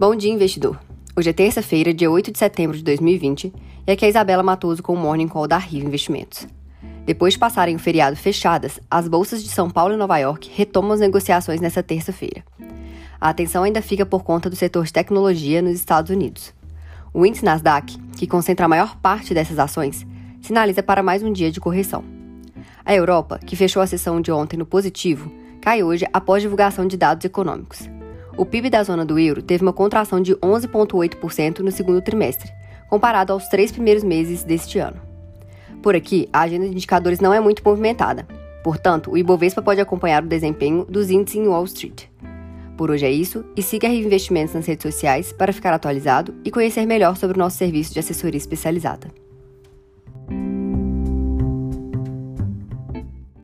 Bom dia, investidor. Hoje é terça-feira, dia 8 de setembro de 2020, e aqui é a Isabela Matoso com o Morning Call da Rio Investimentos. Depois de passarem o feriado fechadas, as bolsas de São Paulo e Nova York retomam as negociações nesta terça-feira. A atenção ainda fica por conta do setor de tecnologia nos Estados Unidos. O índice Nasdaq, que concentra a maior parte dessas ações, sinaliza para mais um dia de correção. A Europa, que fechou a sessão de ontem no positivo, cai hoje após divulgação de dados econômicos. O PIB da zona do euro teve uma contração de 11,8% no segundo trimestre, comparado aos três primeiros meses deste ano. Por aqui, a agenda de indicadores não é muito movimentada, portanto, o Ibovespa pode acompanhar o desempenho dos índices em Wall Street. Por hoje é isso, e siga a Investimentos nas redes sociais para ficar atualizado e conhecer melhor sobre o nosso serviço de assessoria especializada.